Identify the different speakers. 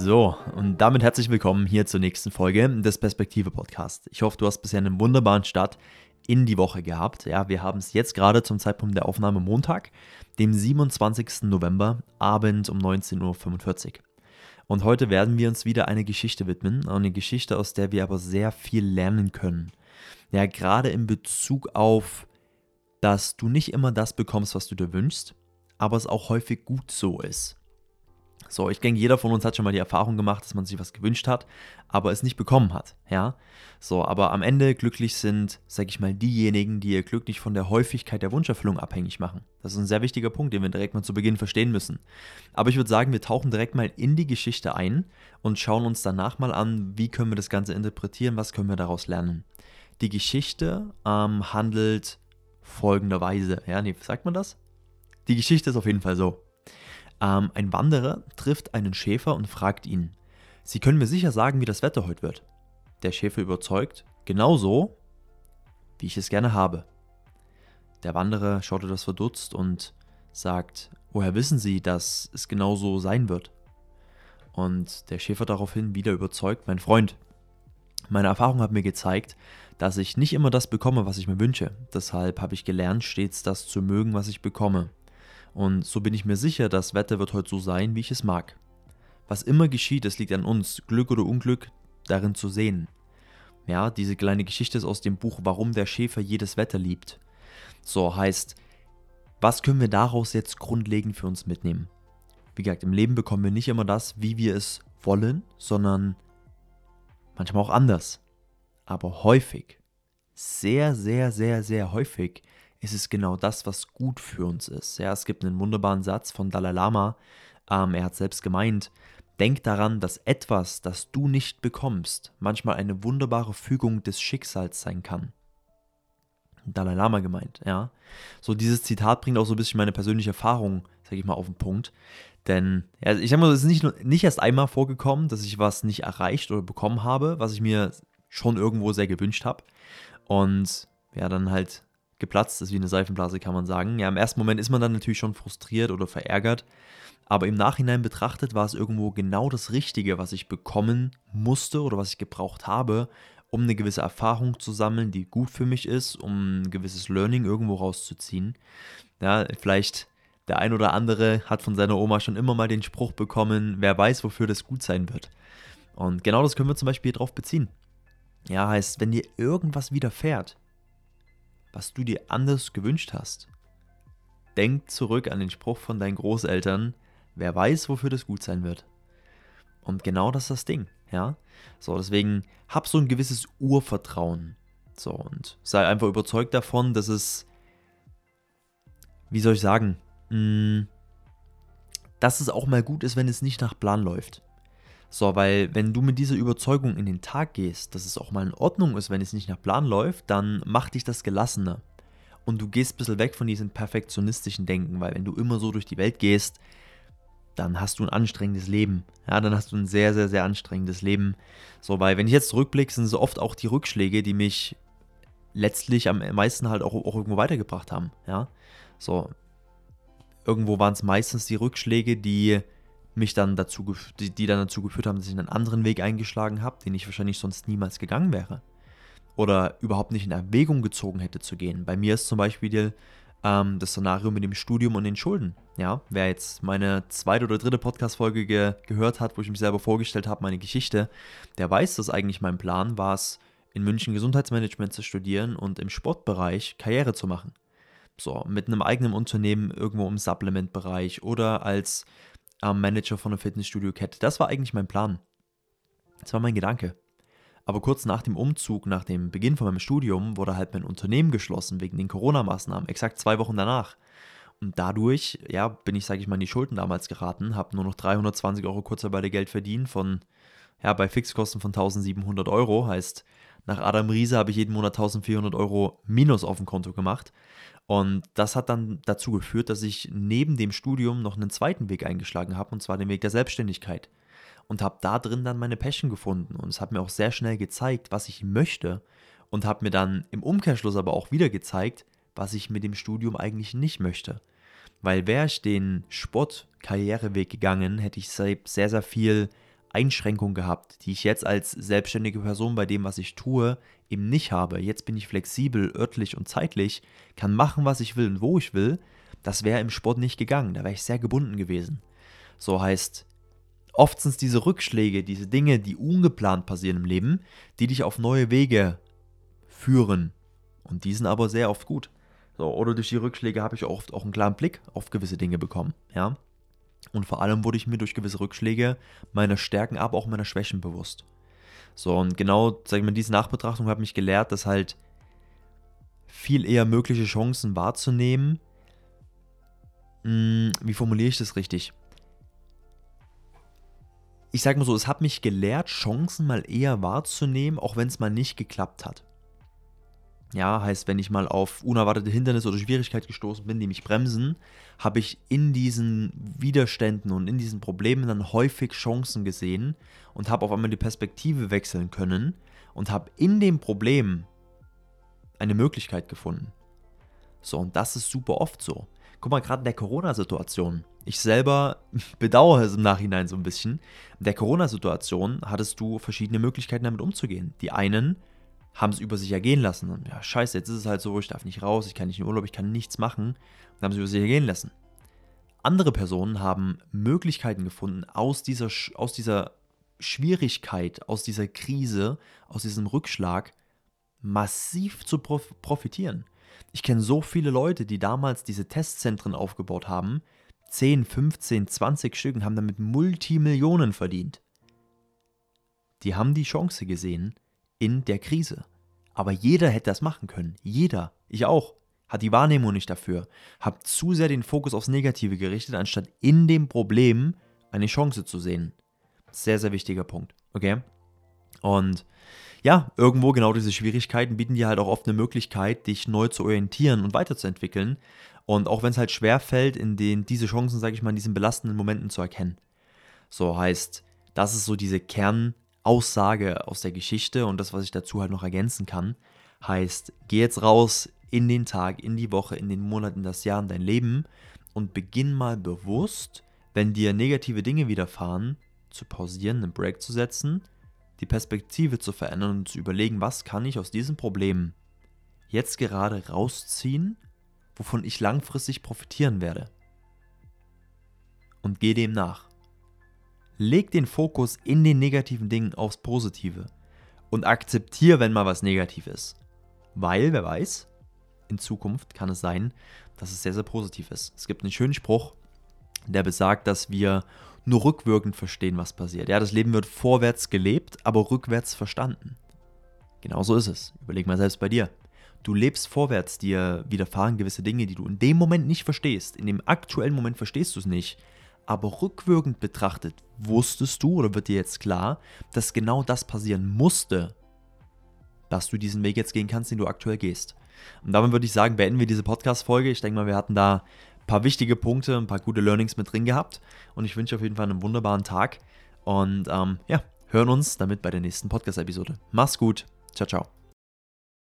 Speaker 1: So, und damit herzlich willkommen hier zur nächsten Folge des Perspektive Podcast. Ich hoffe, du hast bisher einen wunderbaren Start in die Woche gehabt. Ja, wir haben es jetzt gerade zum Zeitpunkt der Aufnahme Montag, dem 27. November, Abend um 19.45 Uhr. Und heute werden wir uns wieder eine Geschichte widmen, eine Geschichte, aus der wir aber sehr viel lernen können. Ja, gerade in Bezug auf, dass du nicht immer das bekommst, was du dir wünschst, aber es auch häufig gut so ist. So, ich denke, jeder von uns hat schon mal die Erfahrung gemacht, dass man sich was gewünscht hat, aber es nicht bekommen hat, ja. So, aber am Ende glücklich sind, sag ich mal, diejenigen, die ihr Glück nicht von der Häufigkeit der Wunscherfüllung abhängig machen. Das ist ein sehr wichtiger Punkt, den wir direkt mal zu Beginn verstehen müssen. Aber ich würde sagen, wir tauchen direkt mal in die Geschichte ein und schauen uns danach mal an, wie können wir das Ganze interpretieren, was können wir daraus lernen. Die Geschichte ähm, handelt folgenderweise, ja, nee, sagt man das? Die Geschichte ist auf jeden Fall so. Ähm, ein Wanderer trifft einen Schäfer und fragt ihn, Sie können mir sicher sagen, wie das Wetter heute wird. Der Schäfer überzeugt, genauso, wie ich es gerne habe. Der Wanderer schaut etwas verdutzt und sagt, woher wissen Sie, dass es genauso sein wird? Und der Schäfer daraufhin wieder überzeugt, mein Freund, meine Erfahrung hat mir gezeigt, dass ich nicht immer das bekomme, was ich mir wünsche. Deshalb habe ich gelernt, stets das zu mögen, was ich bekomme. Und so bin ich mir sicher, das Wetter wird heute so sein, wie ich es mag. Was immer geschieht, es liegt an uns, Glück oder Unglück darin zu sehen. Ja, diese kleine Geschichte ist aus dem Buch Warum der Schäfer jedes Wetter liebt. So heißt, was können wir daraus jetzt grundlegend für uns mitnehmen? Wie gesagt, im Leben bekommen wir nicht immer das, wie wir es wollen, sondern manchmal auch anders. Aber häufig, sehr, sehr, sehr, sehr häufig ist es genau das, was gut für uns ist. Ja, es gibt einen wunderbaren Satz von Dalai Lama. Ähm, er hat selbst gemeint, denk daran, dass etwas, das du nicht bekommst, manchmal eine wunderbare Fügung des Schicksals sein kann. Dalai Lama gemeint, ja. So dieses Zitat bringt auch so ein bisschen meine persönliche Erfahrung, sage ich mal, auf den Punkt. Denn, ja, ich sag mal, es ist nicht, nicht erst einmal vorgekommen, dass ich was nicht erreicht oder bekommen habe, was ich mir schon irgendwo sehr gewünscht habe. Und ja, dann halt geplatzt ist wie eine Seifenblase, kann man sagen. Ja, im ersten Moment ist man dann natürlich schon frustriert oder verärgert, aber im Nachhinein betrachtet war es irgendwo genau das Richtige, was ich bekommen musste oder was ich gebraucht habe, um eine gewisse Erfahrung zu sammeln, die gut für mich ist, um ein gewisses Learning irgendwo rauszuziehen. Ja, vielleicht der ein oder andere hat von seiner Oma schon immer mal den Spruch bekommen, wer weiß, wofür das gut sein wird. Und genau das können wir zum Beispiel darauf beziehen. Ja, heißt, wenn dir irgendwas widerfährt, was du dir anders gewünscht hast. Denk zurück an den Spruch von deinen Großeltern, wer weiß, wofür das gut sein wird. Und genau das ist das Ding, ja? So, deswegen hab so ein gewisses Urvertrauen. So, und sei einfach überzeugt davon, dass es, wie soll ich sagen, mh, mm, dass es auch mal gut ist, wenn es nicht nach Plan läuft. So, weil wenn du mit dieser Überzeugung in den Tag gehst, dass es auch mal in Ordnung ist, wenn es nicht nach Plan läuft, dann macht dich das gelassener. Und du gehst ein bisschen weg von diesem perfektionistischen Denken, weil wenn du immer so durch die Welt gehst, dann hast du ein anstrengendes Leben. Ja, dann hast du ein sehr, sehr, sehr anstrengendes Leben. So, weil wenn ich jetzt zurückblicke, sind es oft auch die Rückschläge, die mich letztlich am meisten halt auch, auch irgendwo weitergebracht haben. Ja, so. Irgendwo waren es meistens die Rückschläge, die mich dann dazu, die, die dann dazu geführt haben, dass ich einen anderen Weg eingeschlagen habe, den ich wahrscheinlich sonst niemals gegangen wäre. Oder überhaupt nicht in Erwägung gezogen hätte zu gehen. Bei mir ist zum Beispiel die, ähm, das Szenario mit dem Studium und den Schulden. Ja, wer jetzt meine zweite oder dritte Podcast-Folge ge gehört hat, wo ich mich selber vorgestellt habe, meine Geschichte, der weiß, dass eigentlich mein Plan war es, in München Gesundheitsmanagement zu studieren und im Sportbereich Karriere zu machen. So, mit einem eigenen Unternehmen irgendwo im Supplement-Bereich oder als am Manager von einer Fitnessstudio-Kette. Das war eigentlich mein Plan. Das war mein Gedanke. Aber kurz nach dem Umzug, nach dem Beginn von meinem Studium, wurde halt mein Unternehmen geschlossen wegen den Corona-Maßnahmen. Exakt zwei Wochen danach. Und dadurch, ja, bin ich, sage ich mal, in die Schulden damals geraten, habe nur noch 320 Euro Kurzarbeitergeld verdient von, ja, bei Fixkosten von 1700 Euro. Heißt, nach Adam Riese habe ich jeden Monat 1400 Euro Minus auf dem Konto gemacht. Und das hat dann dazu geführt, dass ich neben dem Studium noch einen zweiten Weg eingeschlagen habe, und zwar den Weg der Selbstständigkeit. Und habe da drin dann meine Passion gefunden. Und es hat mir auch sehr schnell gezeigt, was ich möchte. Und habe mir dann im Umkehrschluss aber auch wieder gezeigt, was ich mit dem Studium eigentlich nicht möchte. Weil wäre ich den Sport-Karriereweg gegangen, hätte ich sehr, sehr viel Einschränkungen gehabt, die ich jetzt als selbstständige Person bei dem, was ich tue, eben nicht habe. Jetzt bin ich flexibel, örtlich und zeitlich, kann machen, was ich will und wo ich will. Das wäre im Sport nicht gegangen. Da wäre ich sehr gebunden gewesen. So heißt, oft sind es diese Rückschläge, diese Dinge, die ungeplant passieren im Leben, die dich auf neue Wege führen. Und die sind aber sehr oft gut. So, oder durch die Rückschläge habe ich oft auch einen klaren Blick auf gewisse Dinge bekommen. Ja. Und vor allem wurde ich mir durch gewisse Rückschläge meiner Stärken, aber auch meiner Schwächen bewusst. So, und genau, sag ich mal, diese Nachbetrachtung hat mich gelehrt, dass halt viel eher mögliche Chancen wahrzunehmen. Hm, wie formuliere ich das richtig? Ich sage mal so, es hat mich gelehrt, Chancen mal eher wahrzunehmen, auch wenn es mal nicht geklappt hat. Ja, heißt, wenn ich mal auf unerwartete Hindernisse oder Schwierigkeiten gestoßen bin, die mich bremsen, habe ich in diesen Widerständen und in diesen Problemen dann häufig Chancen gesehen und habe auf einmal die Perspektive wechseln können und habe in dem Problem eine Möglichkeit gefunden. So, und das ist super oft so. Guck mal, gerade in der Corona-Situation. Ich selber bedauere es im Nachhinein so ein bisschen. In der Corona-Situation hattest du verschiedene Möglichkeiten damit umzugehen. Die einen haben es über sich ergehen lassen. Und ja, scheiße, jetzt ist es halt so, ich darf nicht raus, ich kann nicht in Urlaub, ich kann nichts machen. Und haben es über sich ergehen lassen. Andere Personen haben Möglichkeiten gefunden, aus dieser, aus dieser Schwierigkeit, aus dieser Krise, aus diesem Rückschlag massiv zu profitieren. Ich kenne so viele Leute, die damals diese Testzentren aufgebaut haben, 10, 15, 20 Stück und haben damit Multimillionen verdient. Die haben die Chance gesehen, in der Krise. Aber jeder hätte das machen können. Jeder. Ich auch. Hat die Wahrnehmung nicht dafür. Hab zu sehr den Fokus aufs Negative gerichtet, anstatt in dem Problem eine Chance zu sehen. Sehr, sehr wichtiger Punkt. Okay? Und ja, irgendwo genau diese Schwierigkeiten bieten dir halt auch oft eine Möglichkeit, dich neu zu orientieren und weiterzuentwickeln. Und auch wenn es halt schwer fällt, in den, diese Chancen, sage ich mal, in diesen belastenden Momenten zu erkennen. So heißt, das ist so diese Kern, Aussage aus der Geschichte und das, was ich dazu halt noch ergänzen kann, heißt, geh jetzt raus in den Tag, in die Woche, in den Monat, in das Jahr, in dein Leben und beginn mal bewusst, wenn dir negative Dinge widerfahren, zu pausieren, einen Break zu setzen, die Perspektive zu verändern und zu überlegen, was kann ich aus diesem Problem jetzt gerade rausziehen, wovon ich langfristig profitieren werde. Und geh dem nach. Leg den Fokus in den negativen Dingen aufs Positive und akzeptiere, wenn mal was negativ ist. Weil, wer weiß, in Zukunft kann es sein, dass es sehr, sehr positiv ist. Es gibt einen schönen Spruch, der besagt, dass wir nur rückwirkend verstehen, was passiert. Ja, das Leben wird vorwärts gelebt, aber rückwärts verstanden. Genauso ist es. Überleg mal selbst bei dir. Du lebst vorwärts, dir widerfahren gewisse Dinge, die du in dem Moment nicht verstehst. In dem aktuellen Moment verstehst du es nicht aber rückwirkend betrachtet, wusstest du oder wird dir jetzt klar, dass genau das passieren musste, dass du diesen Weg jetzt gehen kannst, den du aktuell gehst. Und damit würde ich sagen, beenden wir diese Podcast-Folge. Ich denke mal, wir hatten da ein paar wichtige Punkte, ein paar gute Learnings mit drin gehabt. Und ich wünsche auf jeden Fall einen wunderbaren Tag. Und ähm, ja, hören uns damit bei der nächsten Podcast-Episode. Mach's gut. Ciao, ciao.